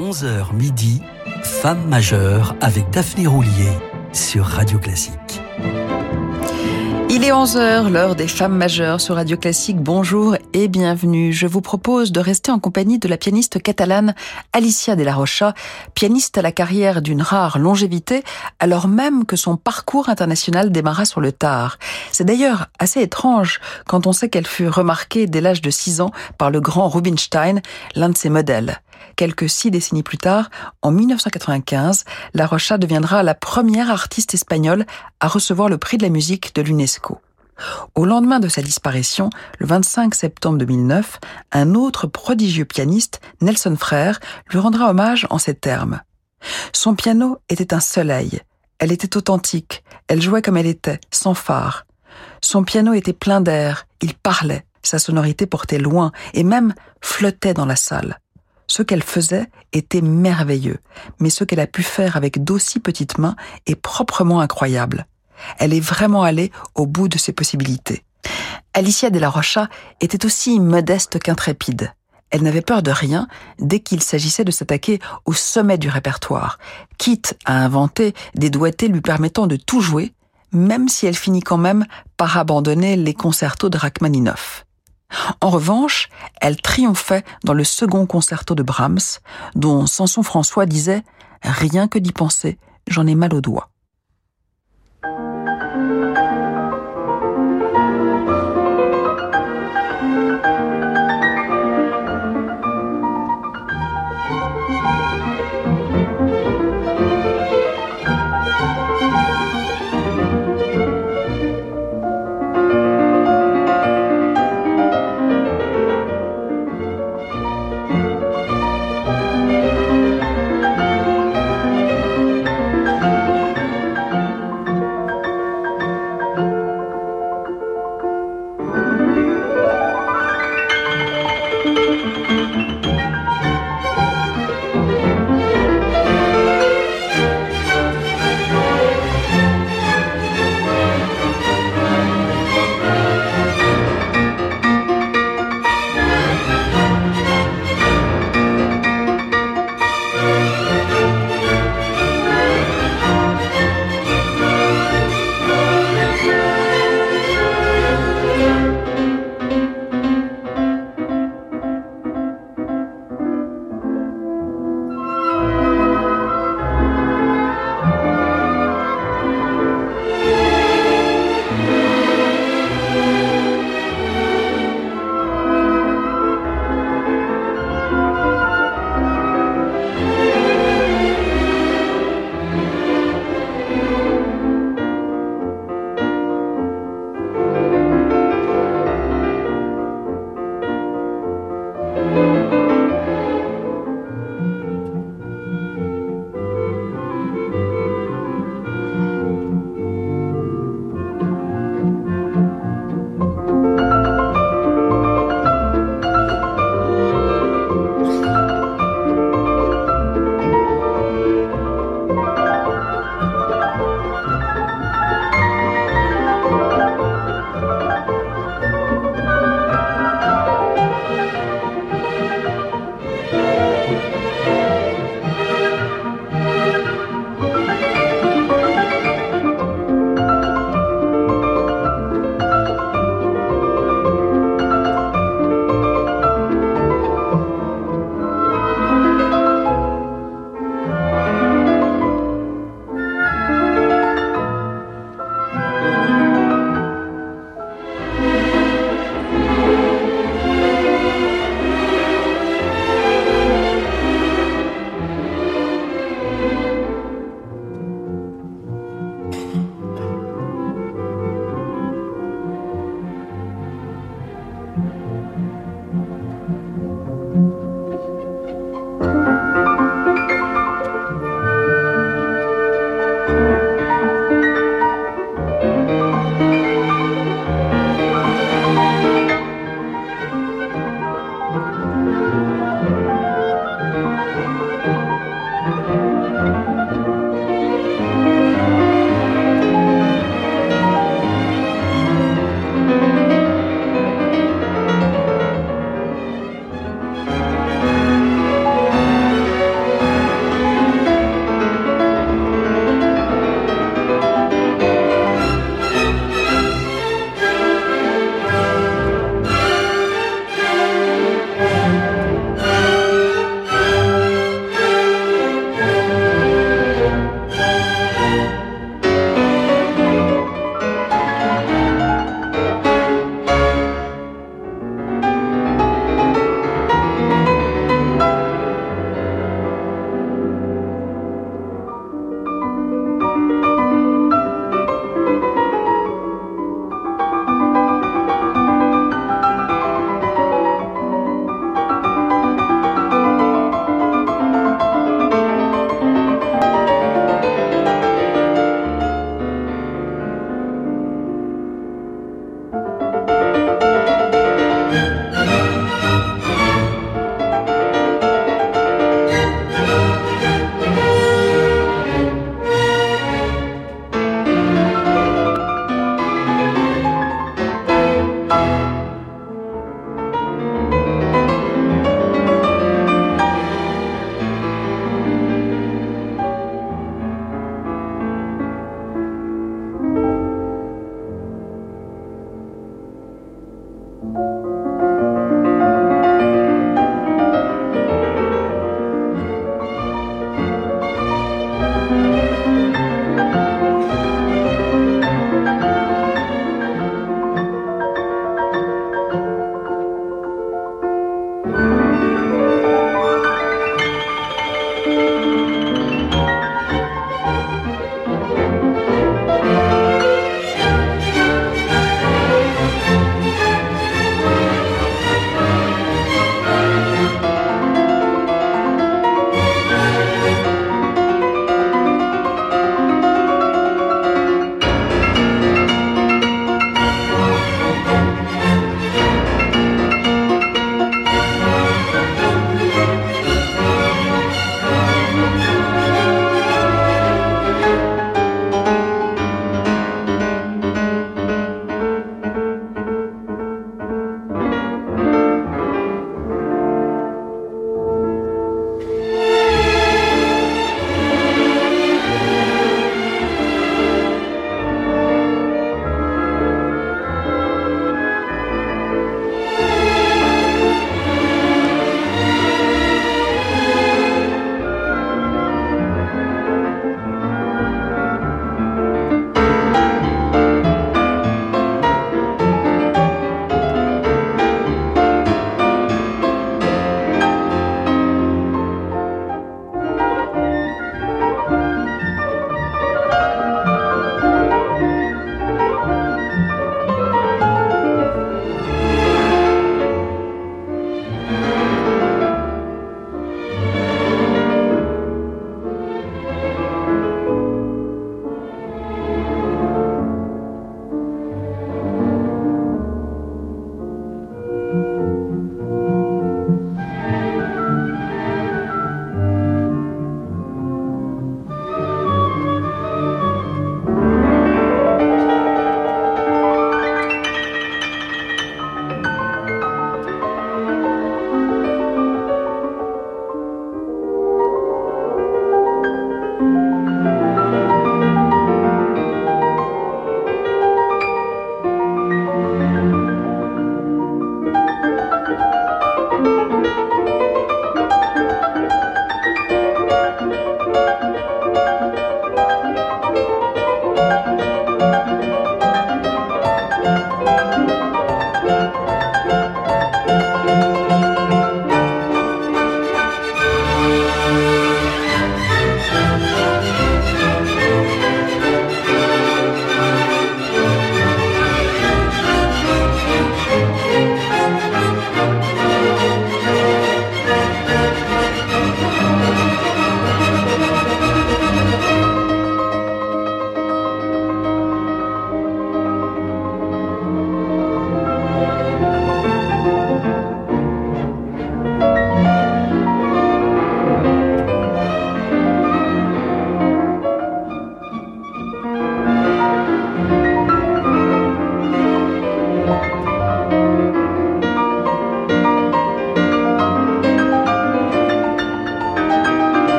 11h midi, Femme majeure avec Daphné Roulier sur Radio Classique. Il est 11h, l'heure des femmes majeures sur Radio Classique. Bonjour et bienvenue. Je vous propose de rester en compagnie de la pianiste catalane Alicia de la Rocha, pianiste à la carrière d'une rare longévité, alors même que son parcours international démarra sur le tard. C'est d'ailleurs assez étrange quand on sait qu'elle fut remarquée dès l'âge de 6 ans par le grand Rubinstein, l'un de ses modèles. Quelques six décennies plus tard, en 1995, La Rocha deviendra la première artiste espagnole à recevoir le prix de la musique de l'UNESCO. Au lendemain de sa disparition, le 25 septembre 2009, un autre prodigieux pianiste, Nelson Frère, lui rendra hommage en ces termes. Son piano était un soleil. Elle était authentique. Elle jouait comme elle était, sans phare. Son piano était plein d'air. Il parlait. Sa sonorité portait loin et même flottait dans la salle. Ce qu'elle faisait était merveilleux, mais ce qu'elle a pu faire avec d'aussi petites mains est proprement incroyable. Elle est vraiment allée au bout de ses possibilités. Alicia de la Rocha était aussi modeste qu'intrépide. Elle n'avait peur de rien dès qu'il s'agissait de s'attaquer au sommet du répertoire, quitte à inventer des doigtés lui permettant de tout jouer, même si elle finit quand même par abandonner les concertos de Rachmaninoff. En revanche, elle triomphait dans le second concerto de Brahms, dont Samson François disait Rien que d'y penser, j'en ai mal aux doigts.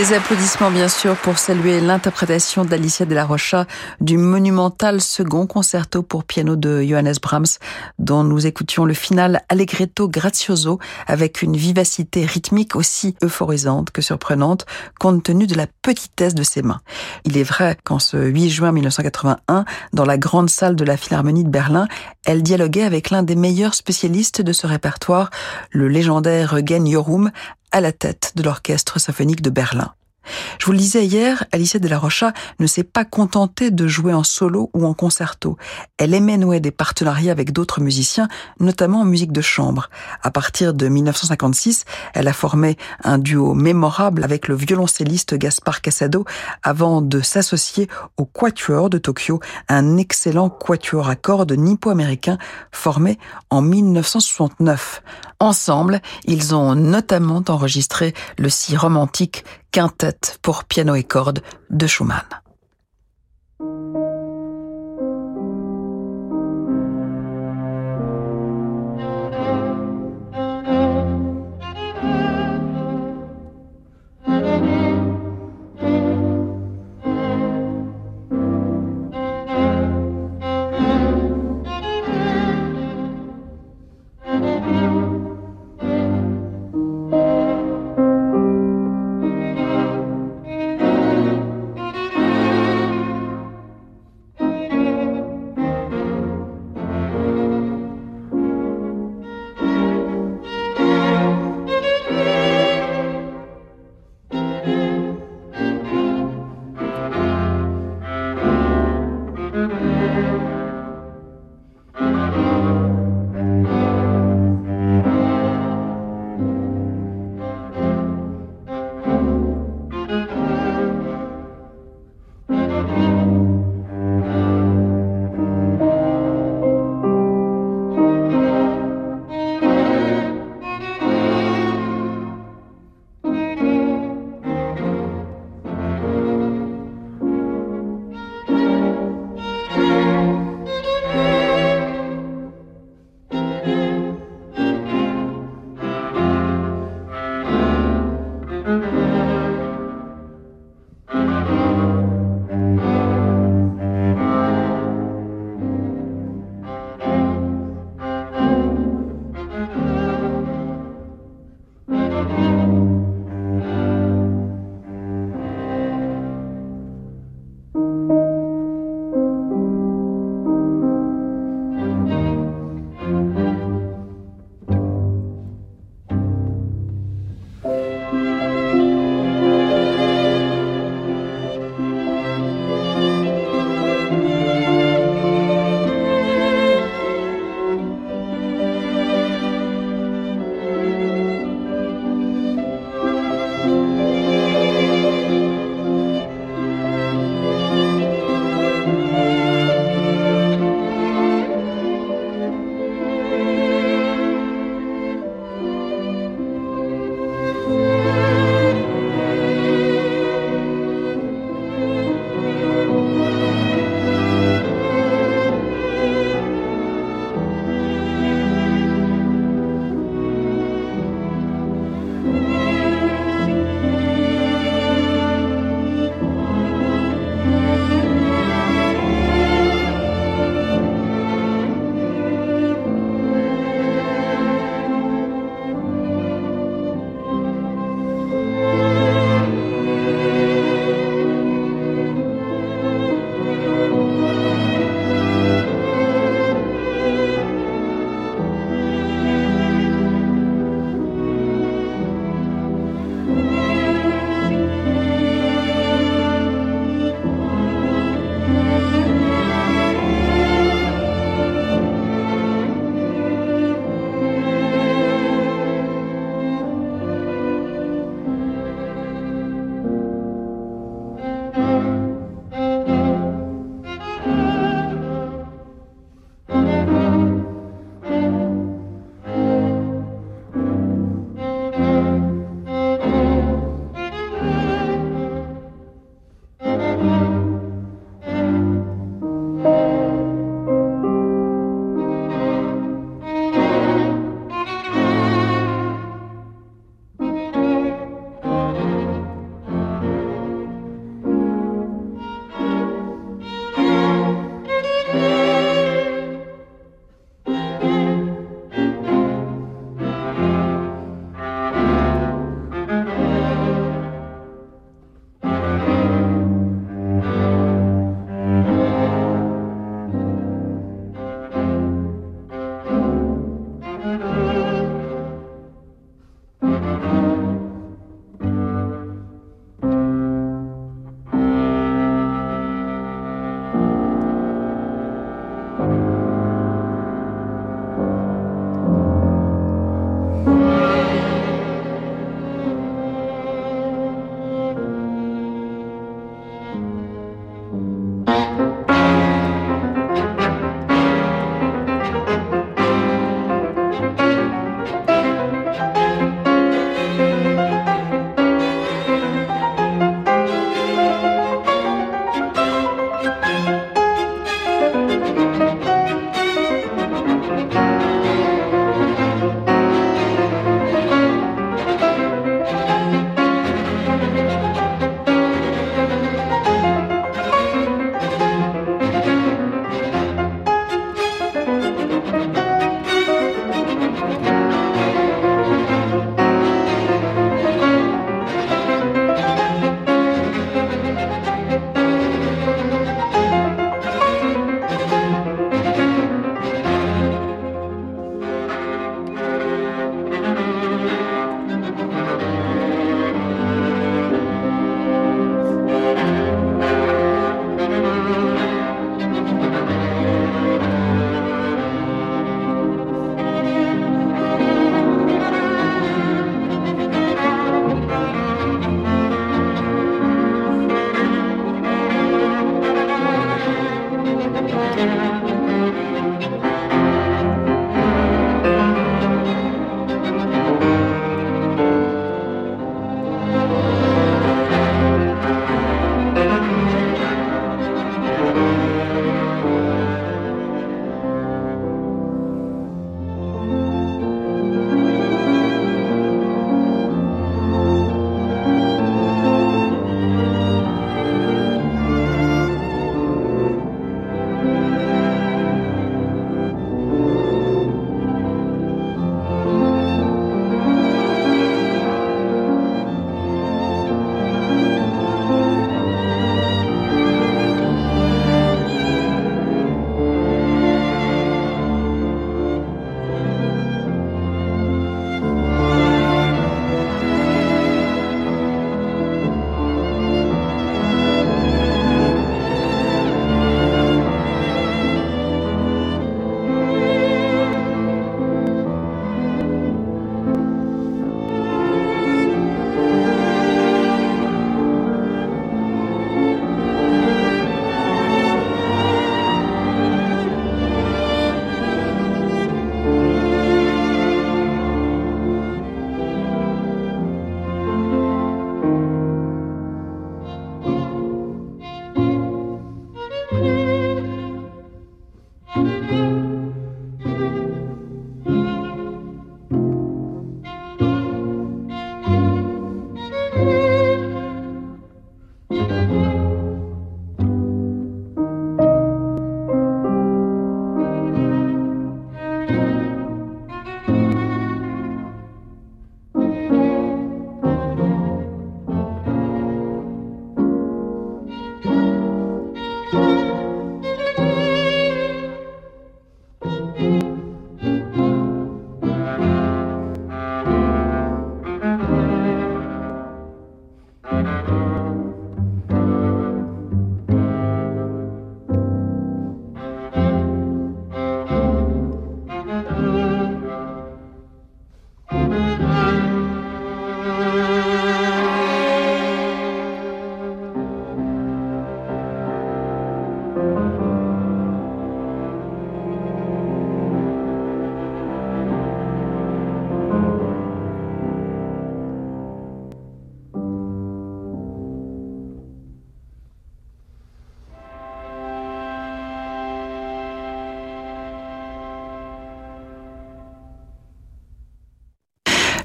Des applaudissements bien sûr pour saluer l'interprétation d'Alicia de la Rocha du monumental second concerto pour piano de Johannes Brahms dont nous écoutions le final allegretto grazioso avec une vivacité rythmique aussi euphorisante que surprenante compte tenu de la petitesse de ses mains. Il est vrai qu'en ce 8 juin 1981, dans la grande salle de la Philharmonie de Berlin, elle dialoguait avec l'un des meilleurs spécialistes de ce répertoire, le légendaire Eugen Yorum, à la tête de l'orchestre symphonique de Berlin. Je vous le disais hier, Alicia de la Rocha ne s'est pas contentée de jouer en solo ou en concerto. Elle aimait nouer des partenariats avec d'autres musiciens, notamment en musique de chambre. À partir de 1956, elle a formé un duo mémorable avec le violoncelliste Gaspar Casado avant de s'associer au Quatuor de Tokyo, un excellent quatuor à cordes nippo-américain formé en 1969. Ensemble, ils ont notamment enregistré le si romantique quintette pour piano et cordes de Schumann.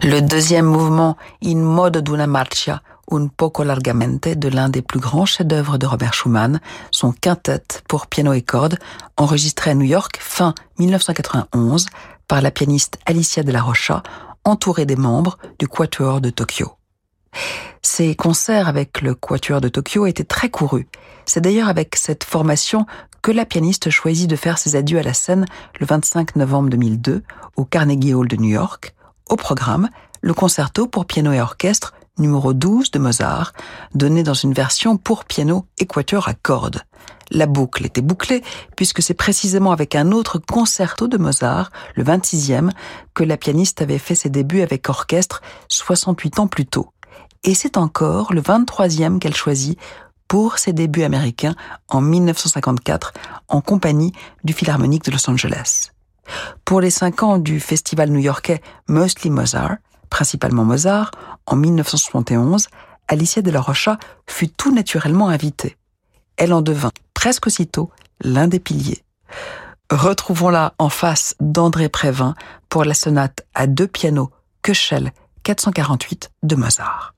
Le deuxième mouvement, In modo d'una marcia, un poco largamente, de l'un des plus grands chefs-d'œuvre de Robert Schumann, son quintet pour piano et cordes, enregistré à New York fin 1991 par la pianiste Alicia de la Rocha, entourée des membres du Quatuor de Tokyo. Ces concerts avec le Quatuor de Tokyo étaient très courus. C'est d'ailleurs avec cette formation que la pianiste choisit de faire ses adieux à la scène le 25 novembre 2002 au Carnegie Hall de New York, au programme, le concerto pour piano et orchestre numéro 12 de Mozart, donné dans une version pour piano équateur à cordes. La boucle était bouclée puisque c'est précisément avec un autre concerto de Mozart, le 26e, que la pianiste avait fait ses débuts avec orchestre 68 ans plus tôt. Et c'est encore le 23e qu'elle choisit pour ses débuts américains en 1954 en compagnie du Philharmonique de Los Angeles. Pour les cinq ans du festival new-yorkais Mostly Mozart, principalement Mozart, en 1971, Alicia de la Rocha fut tout naturellement invitée. Elle en devint presque aussitôt l'un des piliers. Retrouvons-la en face d'André Prévin pour la sonate à deux pianos Köchel 448 de Mozart.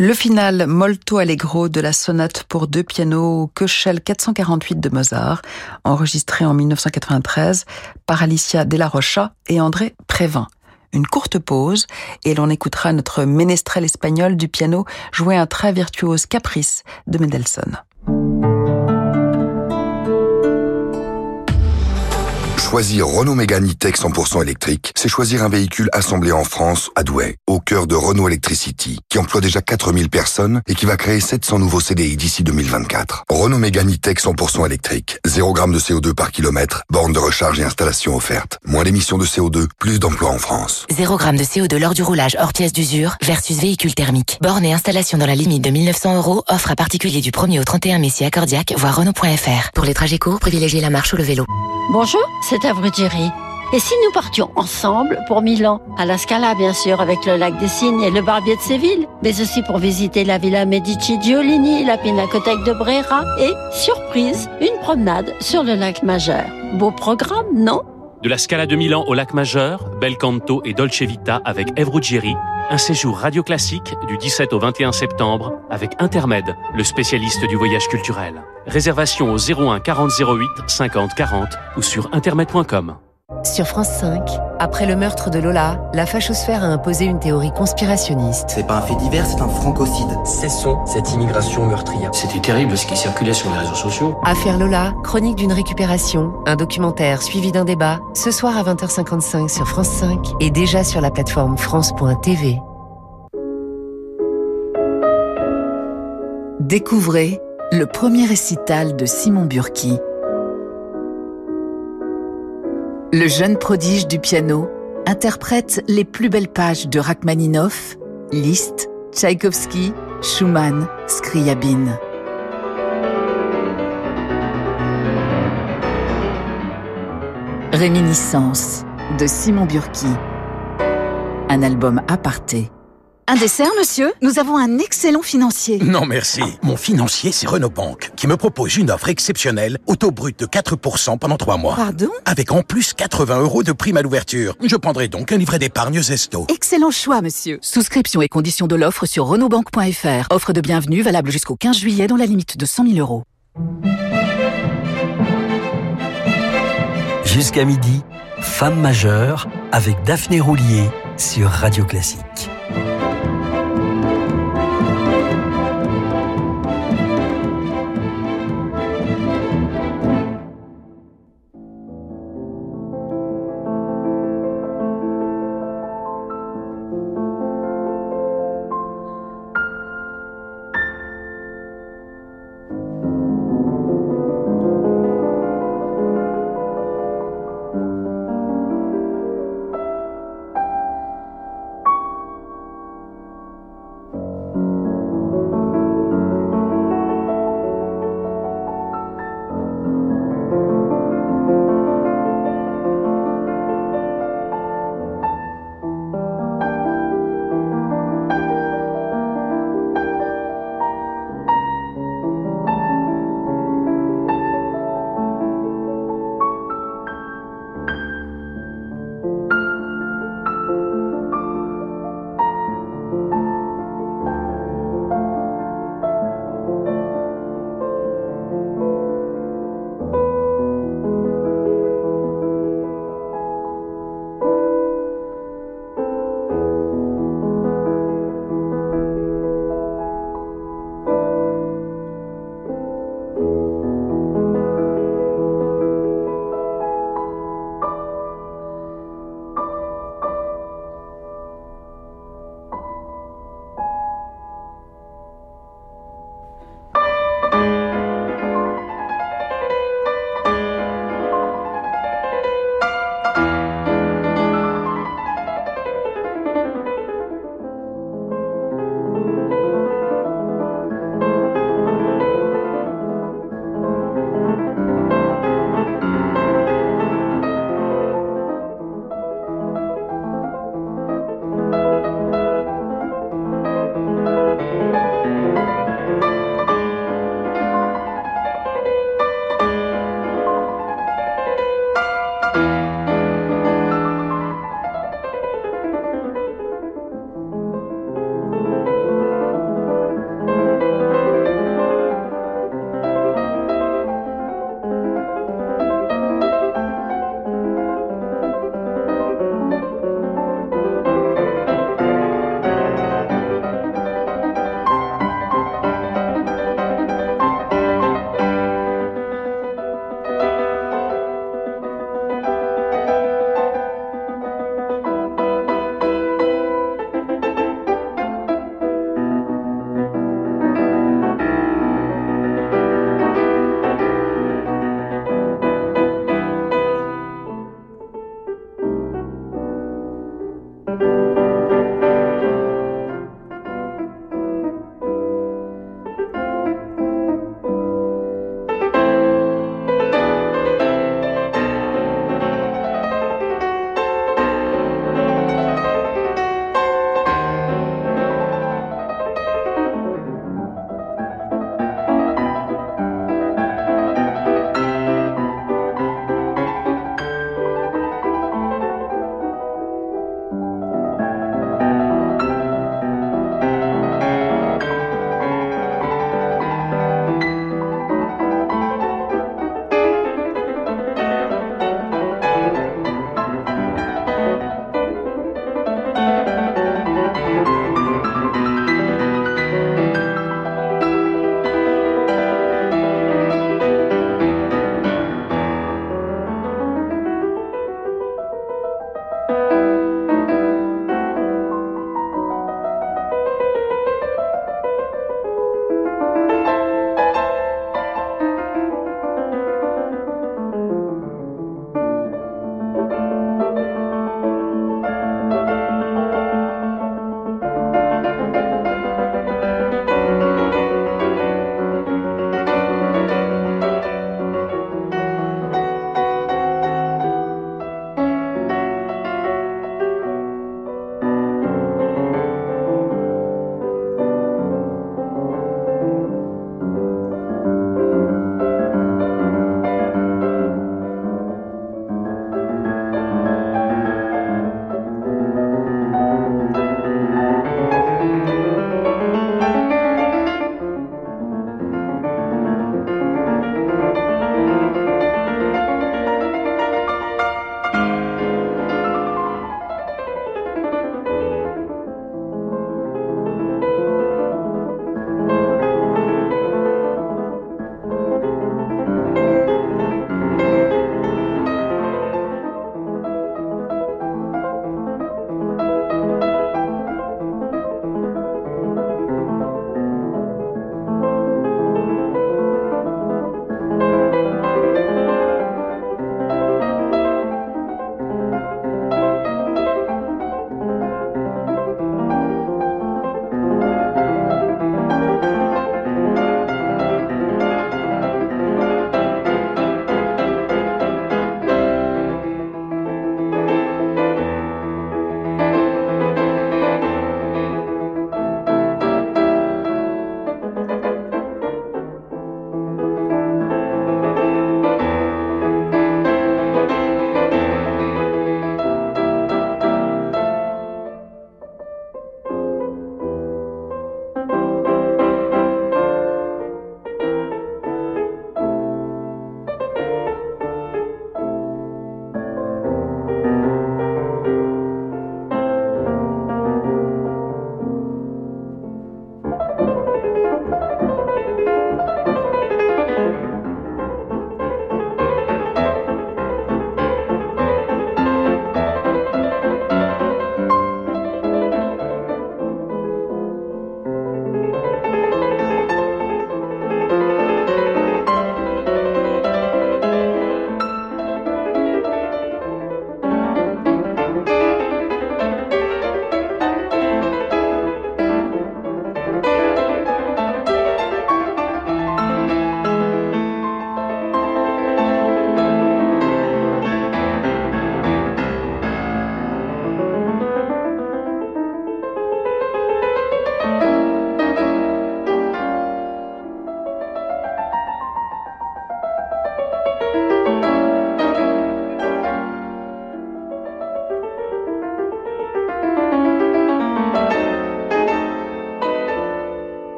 Le final molto allegro de la sonate pour deux pianos Köchel 448 de Mozart, enregistré en 1993 par Alicia Della Rocha et André Prévin. Une courte pause et l'on écoutera notre ménestrel espagnol du piano jouer un très virtuose caprice de Mendelssohn. Choisir Renault Mégane E-Tech 100% électrique, c'est choisir un véhicule assemblé en France, à Douai, au cœur de Renault Electricity, qui emploie déjà 4000 personnes et qui va créer 700 nouveaux CDI d'ici 2024. Renault Mégane E-Tech 100% électrique, 0 g de CO2 par kilomètre, borne de recharge et installation offerte. Moins d'émissions de CO2, plus d'emplois en France. 0 g de CO2 lors du roulage hors pièce d'usure versus véhicule thermique. Borne et installation dans la limite de 1900 euros, offre à particulier du 1er au 31 mai si accordiaque, voire Renault.fr. Pour les trajets courts, privilégiez la marche ou le vélo. Bonjour, c'est Et si nous partions ensemble pour Milan, à la Scala bien sûr, avec le lac des Cygnes et le Barbier de Séville, mais aussi pour visiter la Villa Medici Giolini, la Pinacothèque de Brera et, surprise, une promenade sur le lac Majeur. Beau programme, non? De la Scala de Milan au lac Majeur, Bel Canto et Dolce Vita avec Eve un séjour radio classique du 17 au 21 septembre avec Intermed, le spécialiste du voyage culturel. Réservation au 01 40 08 50 40 ou sur intermed.com. Sur France 5, après le meurtre de Lola, la fachosphère a imposé une théorie conspirationniste. C'est pas un fait divers, c'est un francocide. Cessons cette immigration meurtrière. C'était terrible ce qui circulait sur les réseaux sociaux. Affaire Lola, chronique d'une récupération, un documentaire suivi d'un débat, ce soir à 20h55 sur France 5 et déjà sur la plateforme France.tv. Découvrez le premier récital de Simon Burki. Le jeune prodige du piano interprète les plus belles pages de Rachmaninoff, Liszt, Tchaïkovski, Schumann, Scriabine. Réminiscence de Simon Burki. Un album aparté. Un dessert, monsieur? Nous avons un excellent financier. Non, merci. Mon financier, c'est Renault Banque, qui me propose une offre exceptionnelle, auto brut de 4% pendant 3 mois. Pardon? Avec en plus 80 euros de prime à l'ouverture. Je prendrai donc un livret d'épargne Zesto. Excellent choix, monsieur. Souscription et conditions de l'offre sur renaultbank.fr. Offre de bienvenue valable jusqu'au 15 juillet dans la limite de 100 000 euros. Jusqu'à midi, Femme majeure avec Daphné Roulier sur Radio Classique.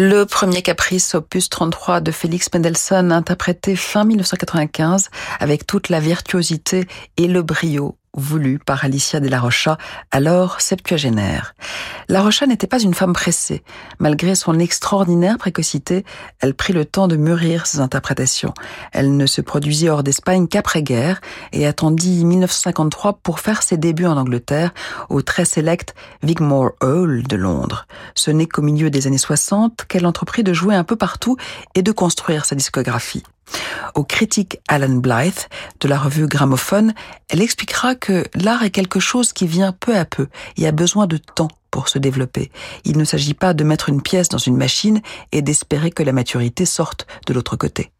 Le premier caprice, opus 33 de Félix Mendelssohn, interprété fin 1995 avec toute la virtuosité et le brio voulu par Alicia de la Rocha, alors septuagénaire. La Rocha n'était pas une femme pressée. Malgré son extraordinaire précocité, elle prit le temps de mûrir ses interprétations. Elle ne se produisit hors d'Espagne qu'après-guerre et attendit 1953 pour faire ses débuts en Angleterre au très sélect Wigmore Hall de Londres. Ce n'est qu'au milieu des années 60 qu'elle entreprit de jouer un peu partout et de construire sa discographie. Au critique Alan Blythe de la revue Gramophone, elle expliquera que l'art est quelque chose qui vient peu à peu et a besoin de temps pour se développer. Il ne s'agit pas de mettre une pièce dans une machine et d'espérer que la maturité sorte de l'autre côté.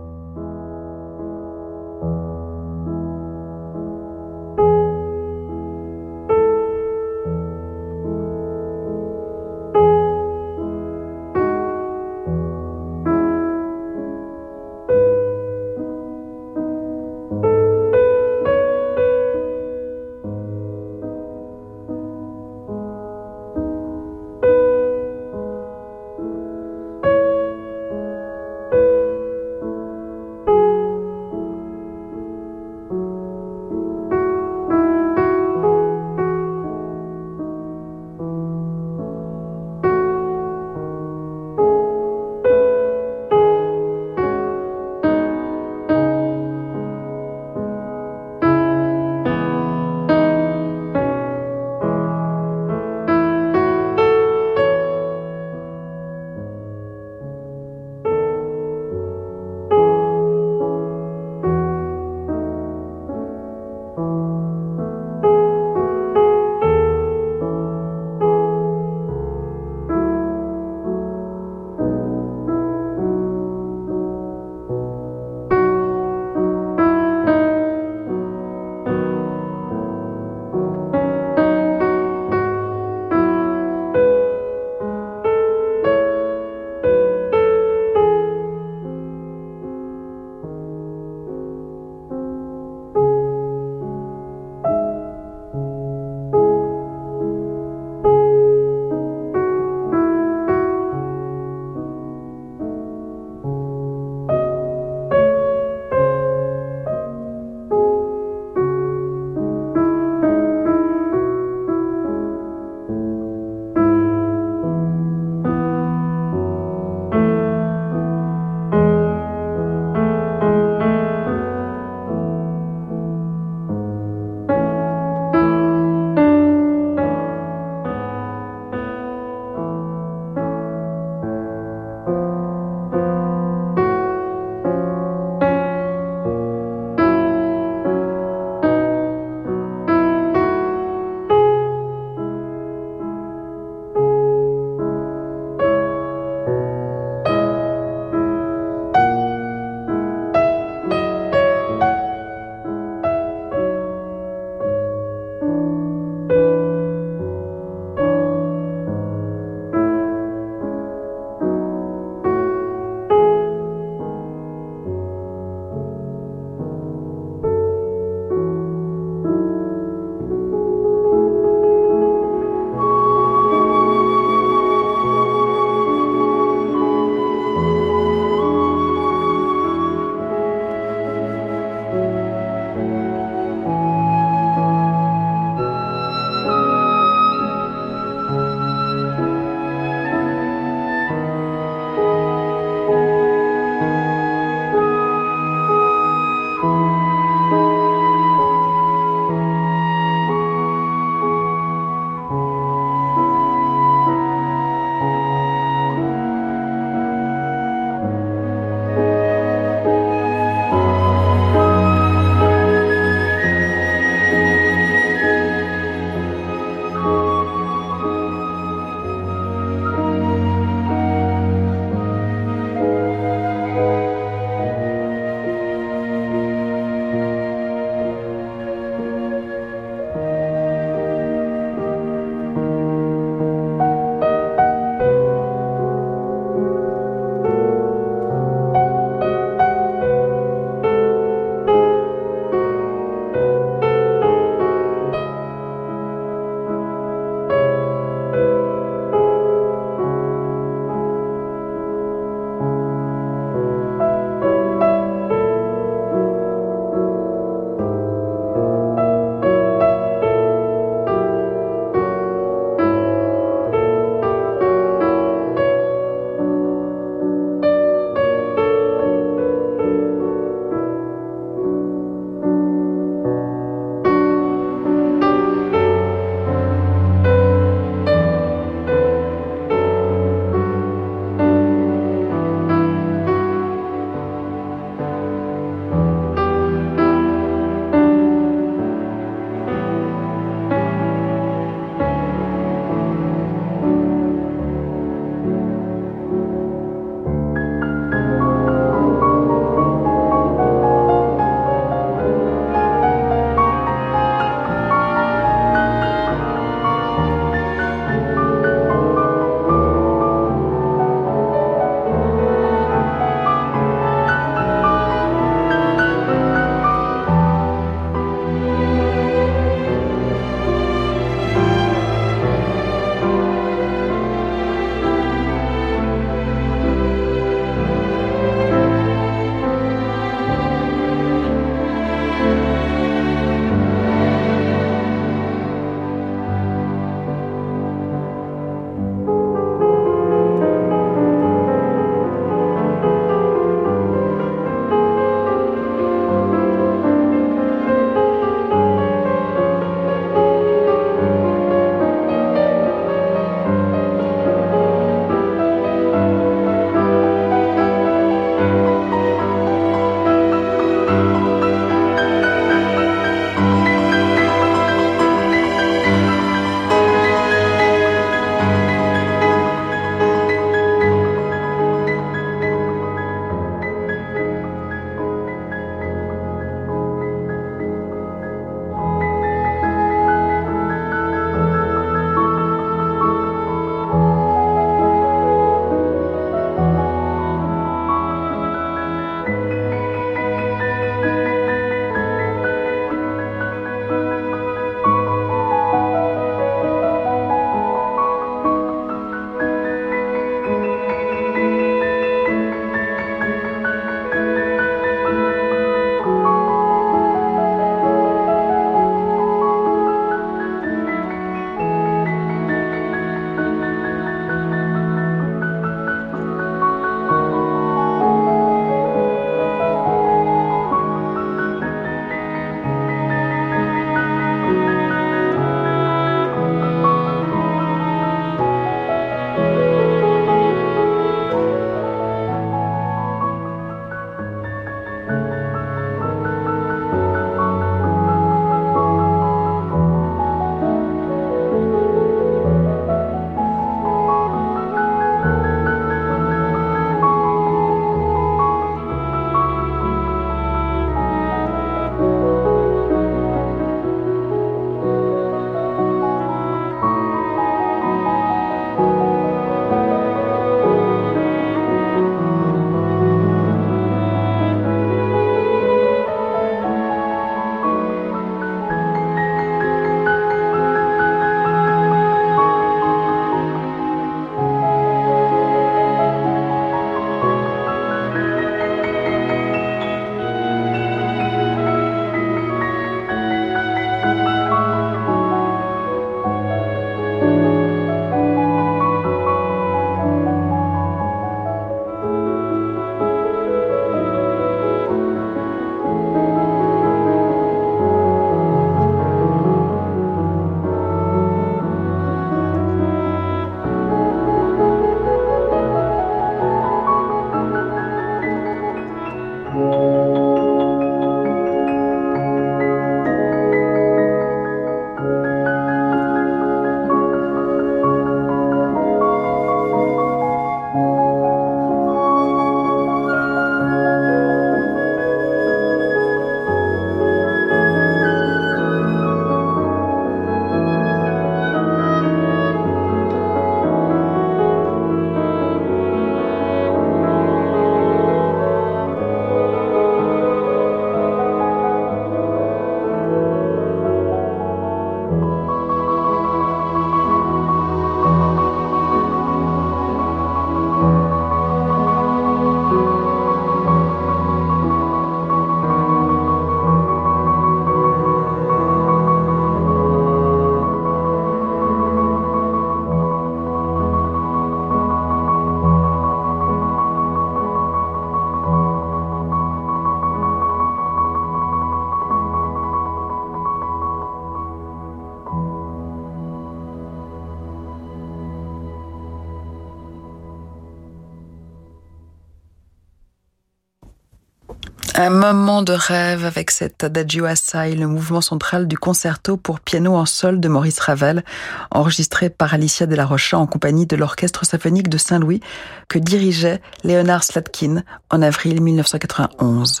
Un moment de rêve avec cet Adagio Assai, le mouvement central du concerto pour piano en sol de Maurice Ravel, enregistré par Alicia de la Rocha en compagnie de l'Orchestre symphonique de Saint-Louis que dirigeait Leonard Slatkin en avril 1991.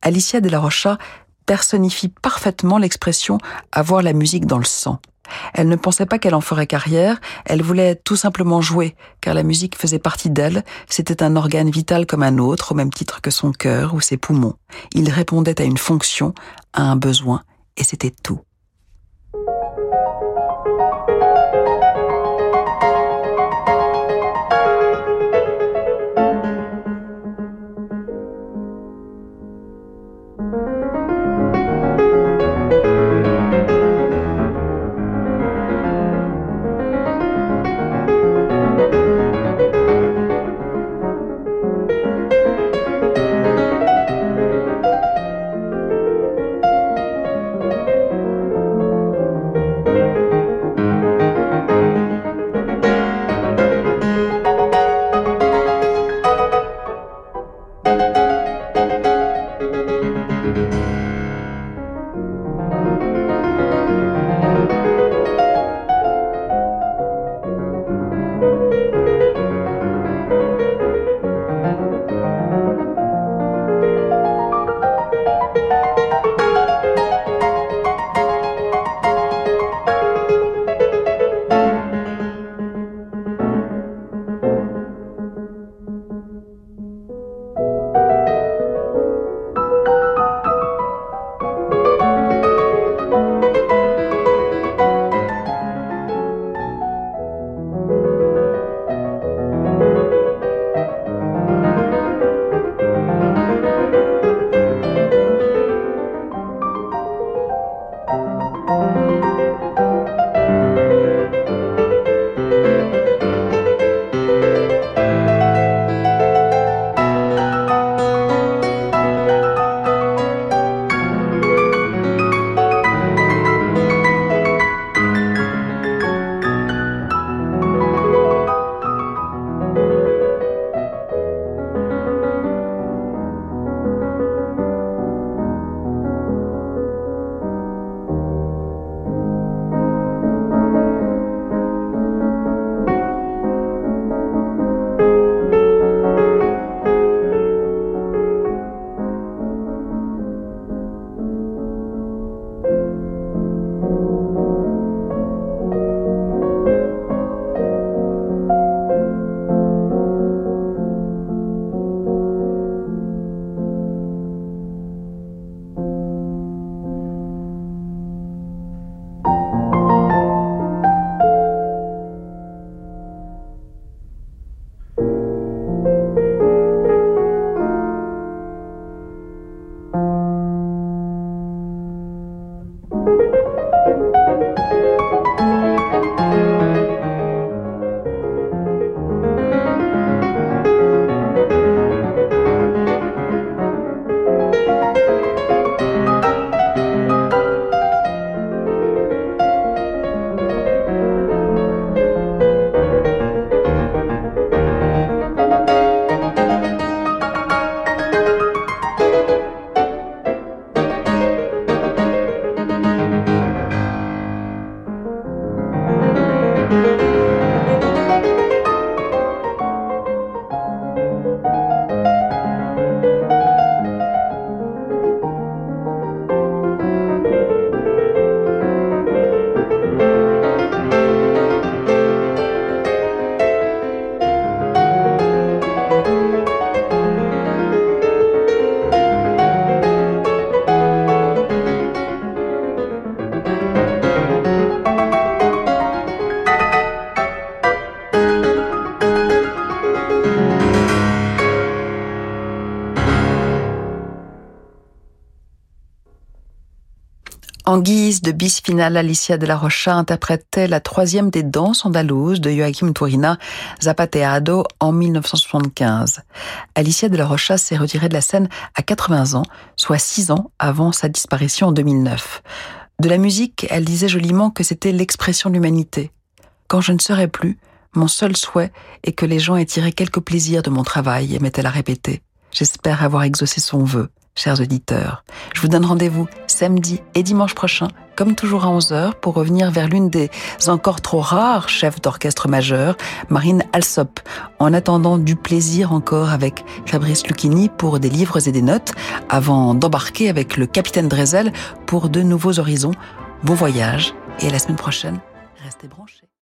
Alicia de la Rocha personnifie parfaitement l'expression avoir la musique dans le sang. Elle ne pensait pas qu'elle en ferait carrière, elle voulait tout simplement jouer, car la musique faisait partie d'elle, c'était un organe vital comme un autre, au même titre que son cœur ou ses poumons. Il répondait à une fonction, à un besoin, et c'était tout. De bis finale, Alicia de la Rocha interprétait la troisième des danses andalouses de Joachim Turina, Zapateado, en 1975. Alicia de la Rocha s'est retirée de la scène à 80 ans, soit 6 ans avant sa disparition en 2009. De la musique, elle disait joliment que c'était l'expression de l'humanité. Quand je ne serai plus, mon seul souhait est que les gens aient tiré quelque plaisir de mon travail, aimait-elle à répéter. J'espère avoir exaucé son vœu, chers auditeurs. Je vous donne rendez-vous samedi et dimanche prochain, comme toujours à 11h, pour revenir vers l'une des encore trop rares chefs d'orchestre majeur, Marine Alsop. En attendant du plaisir encore avec Fabrice Lucchini pour des livres et des notes, avant d'embarquer avec le capitaine Drezel pour de nouveaux horizons. Bon voyage et à la semaine prochaine. Restez branchés.